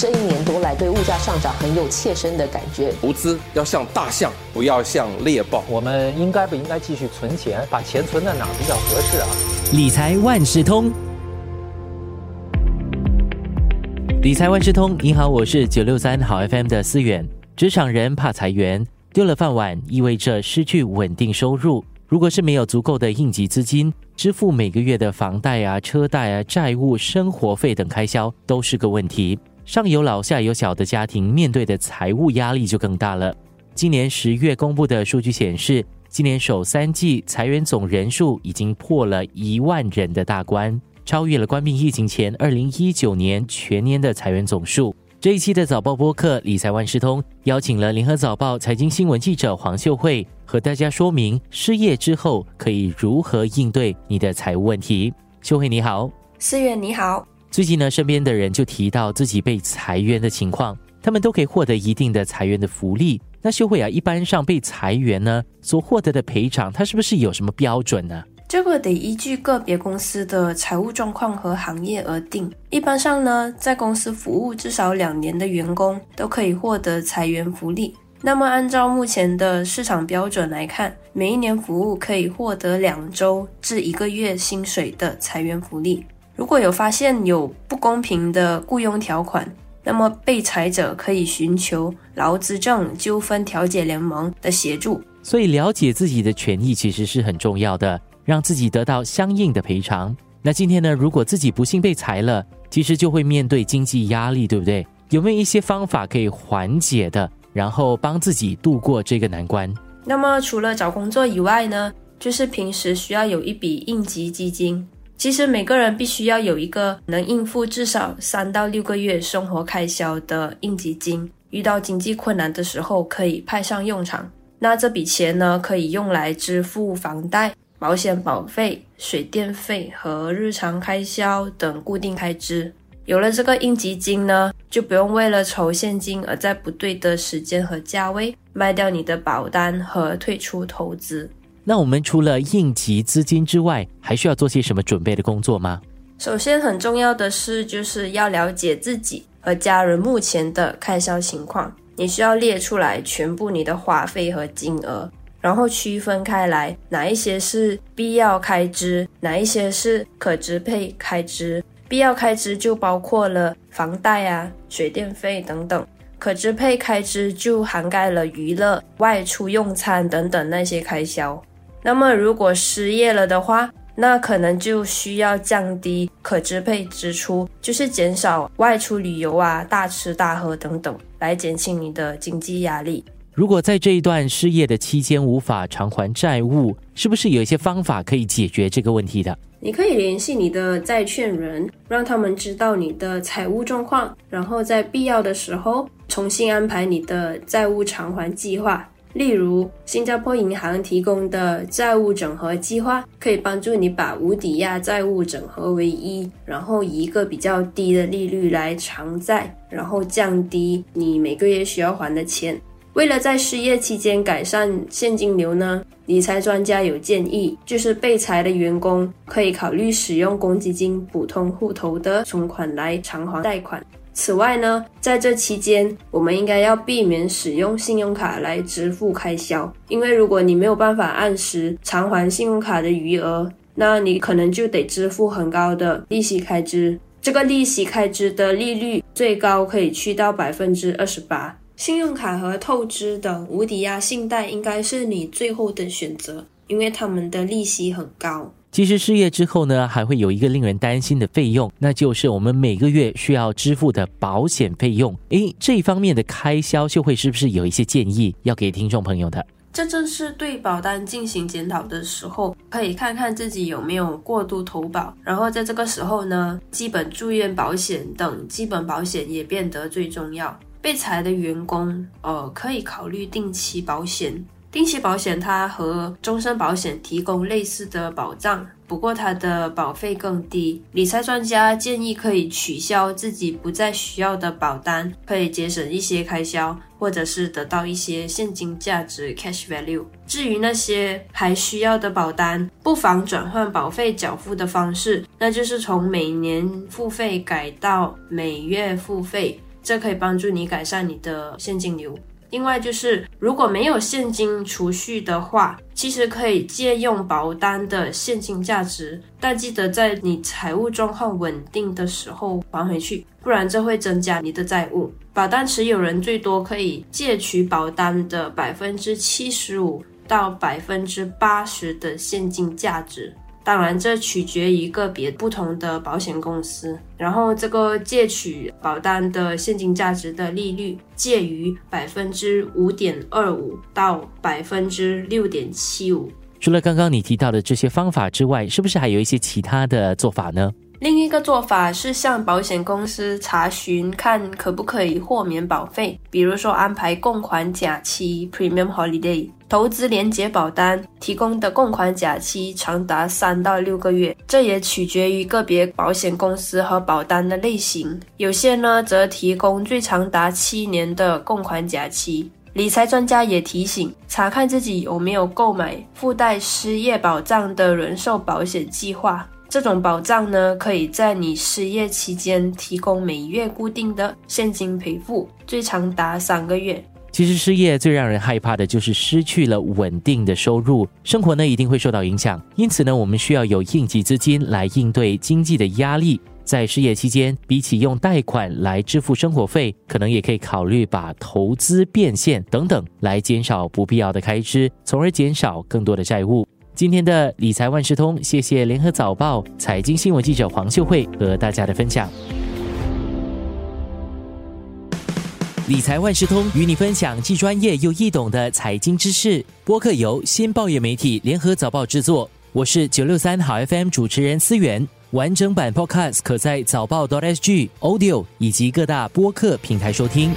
这一年多来对物价上涨很有切身的感觉。投资要像大象，不要像猎豹。我们应该不应该继续存钱？把钱存在哪比较合适啊？理财万事通，理财万事通，你好，我是九六三好 FM 的思远。职场人怕裁员，丢了饭碗意味着失去稳定收入。如果是没有足够的应急资金，支付每个月的房贷啊、车贷啊、债务、生活费等开销，都是个问题。上有老下有小的家庭，面对的财务压力就更大了。今年十月公布的数据显示，今年首三季裁员总人数已经破了一万人的大关，超越了关闭疫情前二零一九年全年的裁员总数。这一期的早报播客理财万事通邀请了联合早报财经新闻记者黄秀慧，和大家说明失业之后可以如何应对你的财务问题。秀慧你好，思远你好。最近呢，身边的人就提到自己被裁员的情况，他们都可以获得一定的裁员的福利。那秀慧啊，一般上被裁员呢所获得的赔偿，它是不是有什么标准呢？这个得依据个别公司的财务状况和行业而定。一般上呢，在公司服务至少两年的员工都可以获得裁员福利。那么，按照目前的市场标准来看，每一年服务可以获得两周至一个月薪水的裁员福利。如果有发现有不公平的雇佣条款，那么被裁者可以寻求劳资政纠纷调解联盟的协助。所以，了解自己的权益其实是很重要的。让自己得到相应的赔偿。那今天呢？如果自己不幸被裁了，其实就会面对经济压力，对不对？有没有一些方法可以缓解的，然后帮自己度过这个难关？那么除了找工作以外呢，就是平时需要有一笔应急基金。其实每个人必须要有一个能应付至少三到六个月生活开销的应急金，遇到经济困难的时候可以派上用场。那这笔钱呢，可以用来支付房贷。保险保费、水电费和日常开销等固定开支，有了这个应急金呢，就不用为了筹现金而在不对的时间和价位卖掉你的保单和退出投资。那我们除了应急资金之外，还需要做些什么准备的工作吗？首先，很重要的是就是要了解自己和家人目前的开销情况，你需要列出来全部你的花费和金额。然后区分开来，哪一些是必要开支，哪一些是可支配开支。必要开支就包括了房贷啊、水电费等等；可支配开支就涵盖了娱乐、外出用餐等等那些开销。那么如果失业了的话，那可能就需要降低可支配支出，就是减少外出旅游啊、大吃大喝等等，来减轻你的经济压力。如果在这一段失业的期间无法偿还债务，是不是有一些方法可以解决这个问题的？你可以联系你的债券人，让他们知道你的财务状况，然后在必要的时候重新安排你的债务偿还计划。例如，新加坡银行提供的债务整合计划，可以帮助你把无抵押债务整合为一，然后以一个比较低的利率来偿债，然后降低你每个月需要还的钱。为了在失业期间改善现金流呢，理财专家有建议，就是被裁的员工可以考虑使用公积金普通户头的存款来偿还贷款。此外呢，在这期间，我们应该要避免使用信用卡来支付开销，因为如果你没有办法按时偿还信用卡的余额，那你可能就得支付很高的利息开支。这个利息开支的利率最高可以去到百分之二十八。信用卡和透支等无抵押信贷应该是你最后的选择，因为他们的利息很高。其实失业之后呢，还会有一个令人担心的费用，那就是我们每个月需要支付的保险费用。诶，这一方面的开销，秀慧是不是有一些建议要给听众朋友的？这正是对保单进行检讨的时候，可以看看自己有没有过度投保，然后在这个时候呢，基本住院保险等基本保险也变得最重要。被裁的员工，呃，可以考虑定期保险。定期保险它和终身保险提供类似的保障，不过它的保费更低。理财专家建议可以取消自己不再需要的保单，可以节省一些开销，或者是得到一些现金价值 （cash value）。至于那些还需要的保单，不妨转换保费缴付的方式，那就是从每年付费改到每月付费。这可以帮助你改善你的现金流。另外就是，如果没有现金储蓄的话，其实可以借用保单的现金价值，但记得在你财务状况稳定的时候还回去，不然这会增加你的债务。保单持有人最多可以借取保单的百分之七十五到百分之八十的现金价值。当然，这取决于个别不同的保险公司。然后，这个借取保单的现金价值的利率介于百分之五点二五到百分之六点七五。除了刚刚你提到的这些方法之外，是不是还有一些其他的做法呢？另一个做法是向保险公司查询，看可不可以豁免保费，比如说安排供款假期 （Premium Holiday）、投资连结保单提供的供款假期长达三到六个月，这也取决于个别保险公司和保单的类型。有些呢则提供最长达七年的供款假期。理财专家也提醒，查看自己有没有购买附带失业保障的人寿保险计划。这种保障呢，可以在你失业期间提供每月固定的现金赔付，最长达三个月。其实失业最让人害怕的就是失去了稳定的收入，生活呢一定会受到影响。因此呢，我们需要有应急资金来应对经济的压力。在失业期间，比起用贷款来支付生活费，可能也可以考虑把投资变现等等来减少不必要的开支，从而减少更多的债务。今天的理财万事通，谢谢联合早报财经新闻记者黄秀慧和大家的分享。理财万事通与你分享既专业又易懂的财经知识。播客由新报业媒体联合早报制作，我是九六三好 FM 主持人思源。完整版 Podcast 可在早报 .SG Audio 以及各大播客平台收听。